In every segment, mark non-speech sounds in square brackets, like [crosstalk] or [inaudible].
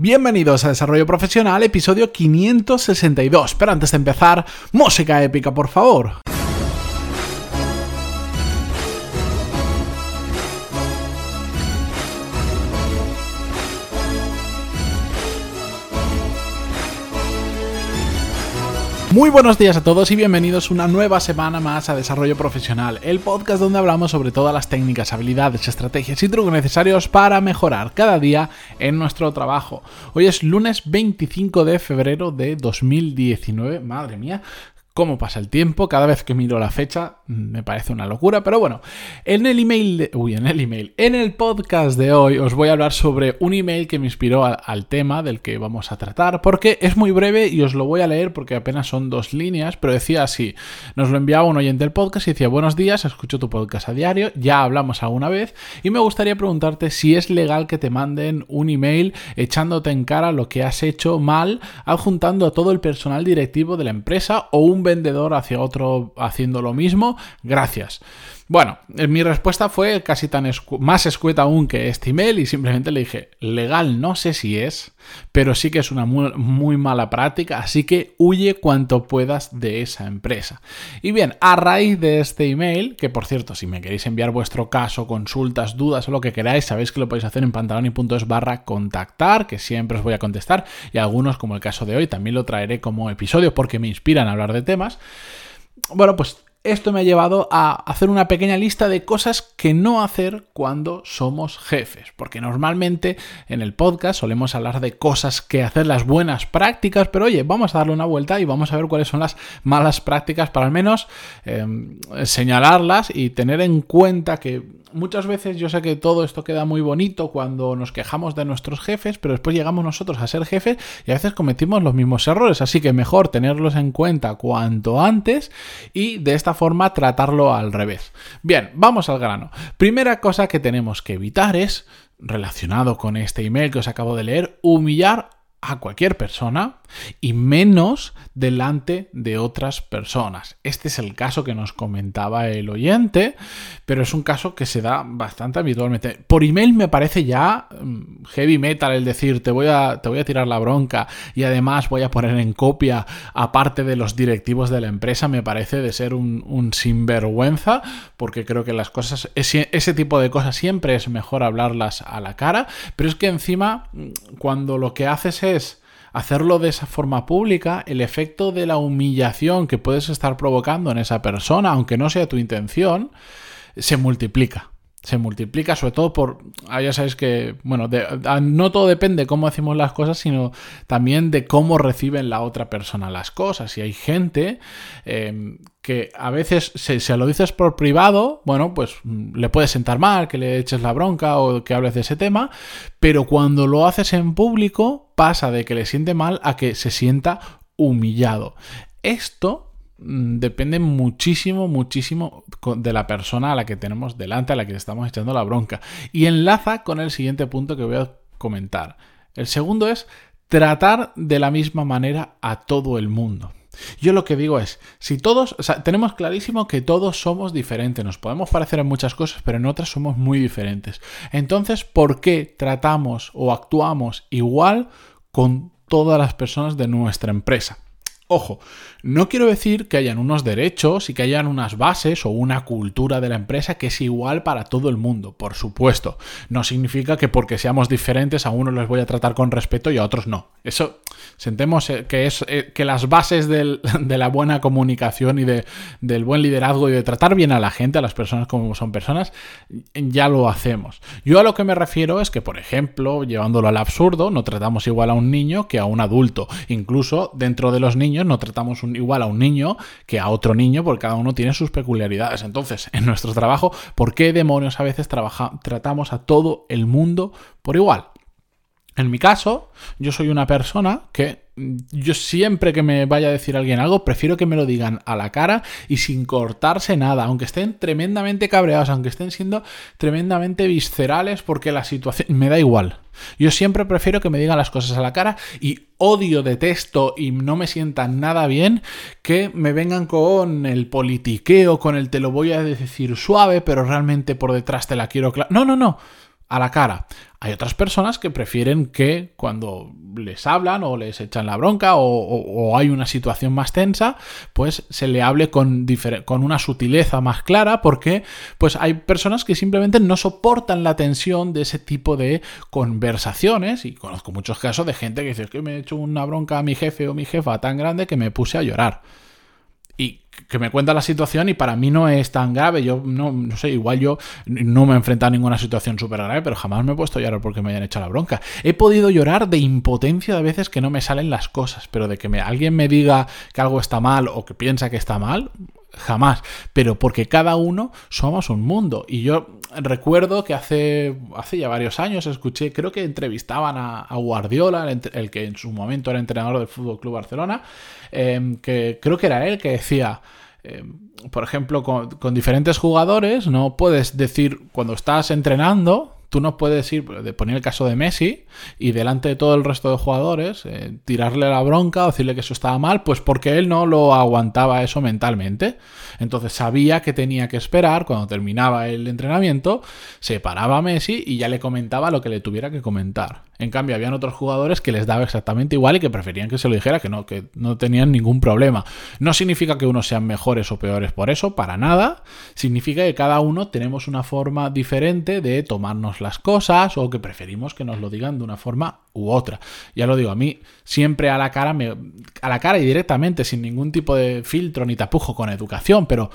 Bienvenidos a Desarrollo Profesional, episodio 562. Pero antes de empezar, música épica, por favor. Muy buenos días a todos y bienvenidos una nueva semana más a Desarrollo Profesional, el podcast donde hablamos sobre todas las técnicas, habilidades, estrategias y trucos necesarios para mejorar cada día en nuestro trabajo. Hoy es lunes 25 de febrero de 2019, madre mía, cómo pasa el tiempo, cada vez que miro la fecha mm, me parece una locura, pero bueno, en el email, de, uy, en el email, en el podcast de hoy os voy a hablar sobre un email que me inspiró al tema del que vamos a tratar, porque es muy breve y os lo voy a leer porque apenas son dos líneas, pero decía así, nos lo enviaba un oyente del podcast y decía, buenos días, escucho tu podcast a diario, ya hablamos alguna vez y me gustaría preguntarte si es legal que te manden un email echándote en cara lo que has hecho mal, adjuntando a todo el personal directivo de la empresa o un vendedor hacia otro haciendo lo mismo? Gracias. Bueno, eh, mi respuesta fue casi tan más escueta aún que este email y simplemente le dije, legal no sé si es, pero sí que es una muy, muy, mala práctica, así que huye cuanto puedas de esa empresa. Y bien, a raíz de este email, que por cierto, si me queréis enviar vuestro caso, consultas, dudas o lo que queráis, sabéis que lo podéis hacer en pantaloni.es barra contactar, que siempre os voy a contestar, y algunos, como el caso de hoy, también lo traeré como episodio porque me inspiran a hablar de temas. Bueno, pues esto me ha llevado a hacer una pequeña lista de cosas que no hacer cuando somos jefes, porque normalmente en el podcast solemos hablar de cosas que hacer las buenas prácticas, pero oye, vamos a darle una vuelta y vamos a ver cuáles son las malas prácticas para al menos em, señalarlas y tener en cuenta que muchas veces yo sé que todo esto queda muy bonito cuando nos quejamos de nuestros jefes, pero después llegamos nosotros a ser jefes y a veces cometimos los mismos errores, así que mejor tenerlos en cuenta cuanto antes y de esta forma tratarlo al revés. Bien, vamos al grano. Primera cosa que tenemos que evitar es, relacionado con este email que os acabo de leer, humillar a cualquier persona y menos delante de otras personas. Este es el caso que nos comentaba el oyente, pero es un caso que se da bastante habitualmente. Por email me parece ya mm, heavy metal el decir te voy a, te voy a tirar la bronca y además voy a poner en copia aparte de los directivos de la empresa, me parece de ser un, sinvergüenza, porque creo que las cosas, ese, ese tipo de cosas siempre es mejor hablarlas a la cara, pero es que encima mm, cuando lo que haces es hacerlo de esa forma pública, el efecto de la humillación que puedes estar provocando en esa persona, aunque no sea tu intención, se multiplica. Se multiplica sobre todo por, ah, ya sabéis que, bueno, ah, no todo depende de cómo hacemos las cosas, sino también de cómo reciben la otra persona las cosas. Y hay gente em, que a veces se, se, lo dices por privado, bueno, pues mm, le puede sentar mal que le eches la bronca o que hables de ese tema, pero cuando lo haces en público pasa de que le siente mal a que se sienta humillado. Esto depende muchísimo, muchísimo de la persona a la que tenemos delante, a la que estamos echando la bronca. Y enlaza con el siguiente punto que voy a comentar. El segundo es tratar de la misma manera a todo el mundo. Yo lo que digo es, si todos, tenemos clarísimo que todos somos diferentes, nos podemos parecer en muchas cosas, pero en otras somos muy diferentes. Entonces, ¿por qué tratamos o actuamos igual con todas las personas de nuestra empresa? Ojo, no quiero decir que hayan unos derechos y que hayan unas bases o una cultura de la empresa que es igual para todo el mundo, por supuesto. No significa que porque seamos diferentes a unos les voy a tratar con respeto y a otros no. Eso, sentemos eh, que es eh, que las bases [laughs] de la buena comunicación y de, del buen liderazgo y de tratar bien a la gente, a las personas como son personas, ya lo hacemos. Yo a lo que me refiero es que, por ejemplo, llevándolo al absurdo, no tratamos igual a un niño que a un adulto. Incluso dentro de los niños no tratamos igual a un niño que a otro niño porque cada uno tiene sus peculiaridades. Entonces, en nuestro trabajo, ¿por qué demonios a veces tratamos a todo el mundo por igual? En mi caso, yo soy una persona que yo siempre que me vaya a decir alguien algo, prefiero que me lo digan a la cara y sin cortarse nada, aunque estén tremendamente cabreados, aunque estén siendo tremendamente viscerales, porque la situación me da igual. Yo siempre prefiero que me digan las cosas a la cara y odio, detesto y no me sientan nada bien que me vengan con el politiqueo, con el te lo voy a decir suave, pero realmente por detrás te la quiero claro. No, no, no a la cara. Hay otras personas que prefieren que cuando les hablan o les echan la bronca o, hay una situación más tensa, pues se le hable con, con, una sutileza más clara porque pues hay personas que simplemente no soportan la tensión de ese tipo de conversaciones y conozco muchos casos de gente que dice que me he hecho una bronca a mi jefe o mi jefa tan grande que me puse a llorar y que me cuenta la situación y para mí no es tan grave. Yo no, no sé, igual yo no me he enfrentado a ninguna situación súper grave, pero jamás me he puesto a llorar porque me hayan hecho la bronca. He podido llorar de impotencia de veces que no me salen las cosas, pero de que alguien me diga que algo está mal o que piensa que está mal, jamás. Pero porque cada uno somos un mundo. Y yo recuerdo que hace, hace ya varios años escuché, creo que entrevistaban a, Guardiola, el, que en su momento era entrenador del Fútbol Club Barcelona, em, que creo que era él que decía. Em, por ejemplo, con, con diferentes jugadores, no puedes decir cuando estás entrenando, Tú no puedes ir, de poner el caso de Messi, y delante de todo el resto de jugadores, eh, tirarle la bronca o decirle que eso estaba mal, pues porque él no lo aguantaba eso mentalmente. Entonces sabía que tenía que esperar, cuando terminaba el entrenamiento, se paraba a Messi y ya le comentaba lo que le tuviera que comentar. En cambio, habían otros jugadores que les daba exactamente igual y que preferían que se lo dijera, que no, que no tenían ningún problema. No significa que unos sean mejores o peores por eso, para nada. Significa que cada uno tenemos una forma diferente de tomarnos las cosas o que preferimos que nos lo digan de una forma u otra. Ya lo digo, a mí siempre a la cara, me, a la cara y directamente, sin ningún tipo de filtro ni tapujo con educación, pero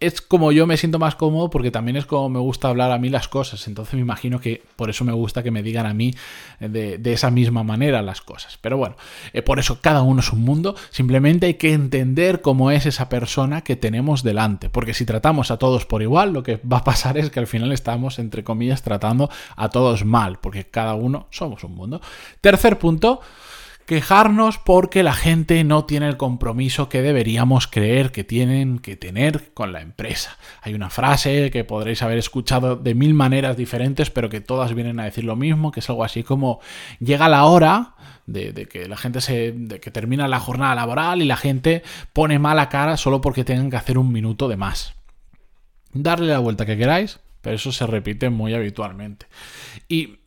es como yo me siento más cómodo porque también es como me gusta hablar a mí las cosas. Entonces me imagino que por eso me gusta que me digan a mí de, esa misma manera las cosas. Pero bueno, eh, por eso cada uno es un mundo. Simplemente hay que entender cómo es esa persona que tenemos delante. Porque si tratamos a todos por igual, lo que va a pasar es que al final estamos, entre comillas, tratando a todos mal. Porque cada uno somos un mundo. Tercer punto quejarnos porque la gente no tiene el compromiso que deberíamos creer que tienen que tener con la empresa. Hay una frase que podréis haber escuchado de mil maneras diferentes, pero que todas vienen a decir lo mismo, que es algo así como llega la hora de, que la gente se. de que termina la jornada laboral y la gente pone mala cara solo porque tengan que hacer un minuto de más. Darle la vuelta que queráis, pero eso se repite muy habitualmente. Y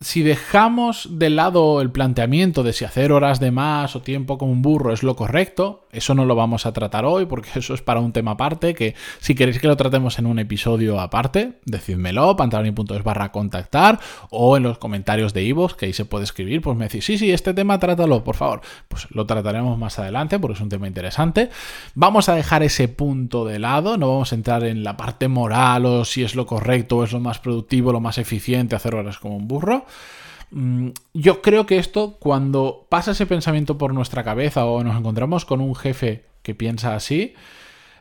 si dejamos de lado el planteamiento de si hacer horas de más o tiempo como un burro es lo correcto, eso no lo vamos a tratar hoy porque [laughs] eso es para un tema aparte, que si queréis que lo tratemos en un episodio aparte, decídmelo, pantaloni.es barra contactar o en los comentarios de Ivo, que ahí se puede escribir, pues me decís, sí, sí, este tema trátalo, por favor. Pues lo trataremos más adelante porque es un tema interesante. Vamos a dejar ese punto de lado, no vamos a entrar en la parte moral o si es lo correcto o es lo más productivo, lo más eficiente hacer horas como un burro. Mm, yo creo que esto, cuando pasa ese pensamiento por nuestra cabeza o nos encontramos con un jefe que piensa así,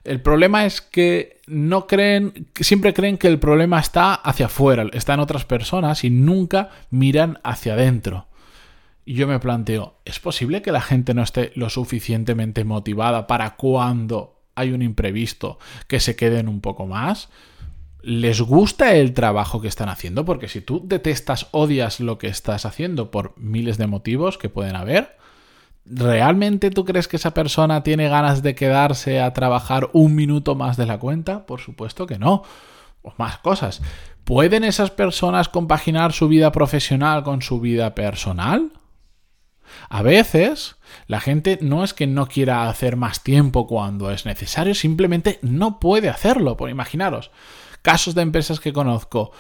el problema es que no creen, siempre creen que el problema está hacia afuera, está en otras personas y nunca miran hacia adentro. Y yo me planteo, ¿es posible que la gente no esté lo suficientemente motivada para cuando hay un imprevisto que se queden un poco más? Les gusta el trabajo que están haciendo, porque si tú detestas, odias lo que estás haciendo por miles de motivos que pueden haber, ¿realmente tú crees que esa persona tiene ganas de quedarse a trabajar un minuto más de la cuenta? Por supuesto que no. O más cosas. ¿Pueden esas personas compaginar su vida profesional con su vida personal? A veces la gente no es que no quiera hacer más tiempo cuando es necesario, simplemente no puede hacerlo. Por imaginaros, casos de empresas que conozco.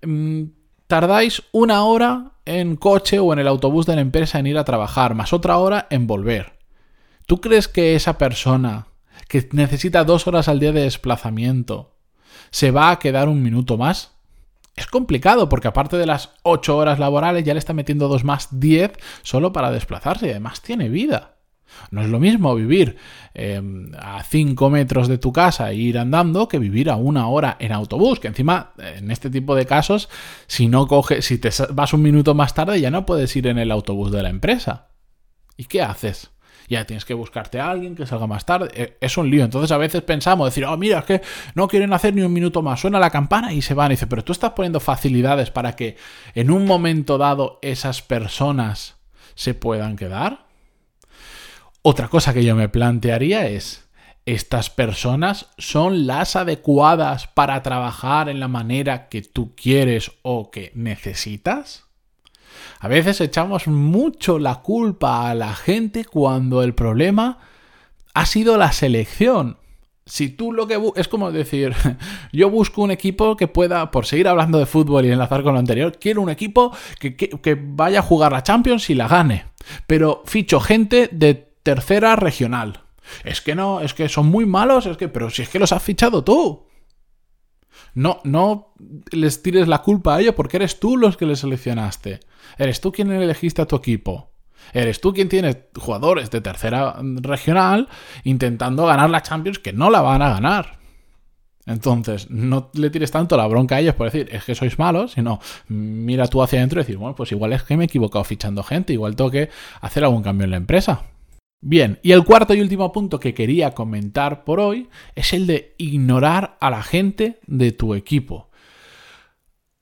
Mm, tardáis una hora en coche o en el autobús de la empresa en ir a trabajar, más otra hora en volver. ¿Tú crees que esa persona que necesita dos horas al día de desplazamiento se va a quedar un minuto más? Es complicado porque aparte de las ocho horas laborales ya le está metiendo dos más diez solo para desplazarse y además tiene vida. No es lo mismo vivir em, a 5 metros de tu casa e ir andando que vivir a una hora en autobús, que encima en este tipo de casos, si no coges, si te vas un minuto más tarde ya no puedes ir en el autobús de la empresa. ¿Y qué haces? Ya tienes que buscarte a alguien que salga más tarde. E, es un lío. Entonces a veces pensamos, decir, oh, mira, es que no quieren hacer ni un minuto más. Suena la campana y se van. Y dice, pero tú estás poniendo facilidades para que en un momento dado esas personas se puedan quedar. Otra cosa que yo me plantearía es, ¿estas personas son las adecuadas para trabajar en la manera que tú quieres o que necesitas? A veces echamos mucho la culpa a la gente cuando el problema ha sido la selección. Si tú lo que es como decir, [laughs] yo busco un equipo que pueda, por seguir hablando de fútbol y enlazar con lo anterior, quiero un equipo que, que vaya a jugar la Champions y la gane. Pero ficho gente de tercera regional. Es que no, es que son muy malos, es que, pero si es que los has fichado tú. No, no les tires la culpa a ellos porque eres tú los que les seleccionaste. Eres tú quien elegiste a tu equipo. Eres tú quien tiene jugadores de tercera regional intentando ganar la Champions que no la van a ganar. Entonces, no le tires tanto la bronca a ellos por decir, es que sois malos, sino mira tú hacia adentro y decir, bueno, pues igual es que me he equivocado fichando gente, igual tengo que hacer algún cambio en la empresa. Bien, y el cuarto y último punto que quería comentar por hoy es el de ignorar a la gente de tu equipo.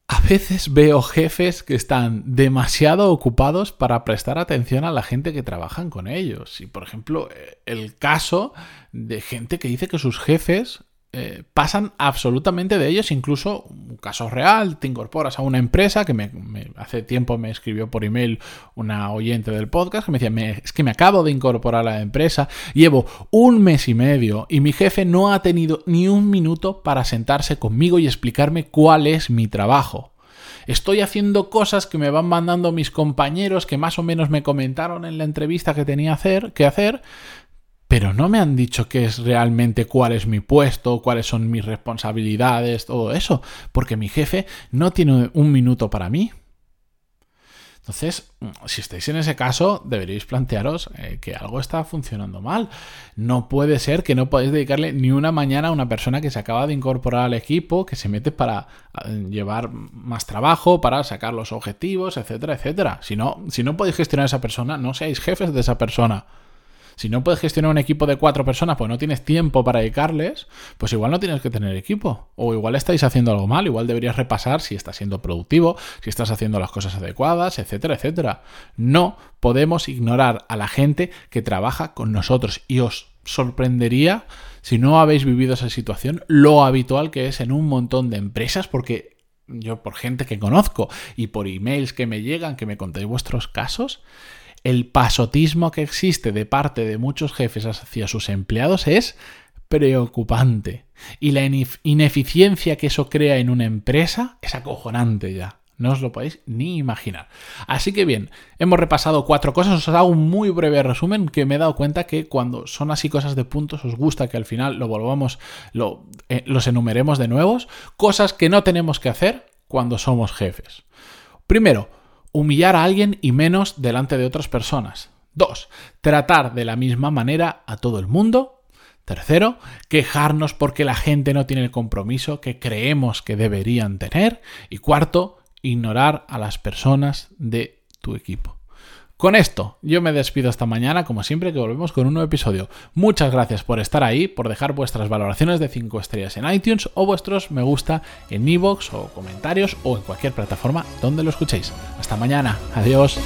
A veces veo jefes que están demasiado ocupados para prestar atención a la gente que trabajan con ellos. Y por ejemplo, el caso de gente que dice que sus jefes eh, pasan absolutamente de ellos, incluso un caso real, te incorporas a una empresa que me, hace tiempo me escribió por email una oyente del podcast que me decía, es que me acabo de incorporar a la empresa, llevo un mes y medio y mi jefe no ha tenido ni un minuto para sentarse conmigo y explicarme cuál es mi trabajo. Estoy haciendo cosas que me van mandando mis compañeros que más o menos me comentaron en la entrevista que tenía que hacer, pero no me han dicho qué es realmente cuál es mi puesto, cuáles son mis responsabilidades, todo eso, porque mi jefe no tiene un minuto para mí. Entonces, si estáis en ese caso, deberéis plantearos eh, que algo está funcionando mal. No puede ser que no podáis dedicarle ni una mañana a una persona que se acaba de incorporar al equipo, que se mete para eh, llevar más trabajo, para sacar los objetivos, etcétera, etcétera. Si no, si no podéis gestionar a esa persona, no seáis jefes de esa persona. Si no puedes gestionar un equipo de cuatro personas, pues no tienes tiempo para dedicarles, pues igual no tienes que tener equipo. O igual estáis haciendo algo mal, igual deberías repasar si estás siendo productivo, si estás haciendo las cosas adecuadas, etcétera, etcétera. No podemos ignorar a la gente que trabaja con nosotros y os sorprendería si no habéis vivido esa situación, lo habitual que es en un montón de empresas, porque yo por gente que conozco y por emails que me llegan, que me contéis vuestros casos, el pasotismo que existe de parte de muchos jefes hacia sus empleados es preocupante. Y la ineficiencia que eso crea en una empresa es acojonante ya. No os lo podéis ni imaginar. Así que bien, hemos repasado cuatro cosas. Os hago un muy breve resumen que me he dado cuenta que cuando son así cosas de puntos os gusta que al final lo volvamos, lo, eh, los enumeremos de nuevos. Cosas que no tenemos que hacer cuando somos jefes. Primero, humillar a alguien y menos delante de otras personas. 2. Tratar de la misma manera a todo el mundo. Tercero, quejarnos porque la gente no tiene el compromiso que creemos que deberían tener. Y cuarto, ignorar a las personas de tu equipo. Con esto, yo me despido esta mañana, como siempre, que volvemos con un nuevo episodio. Muchas gracias por estar ahí, por dejar vuestras valoraciones de 5 estrellas en iTunes o vuestros me gusta en iVoox o comentarios o en cualquier plataforma donde lo escuchéis. Hasta mañana, adiós.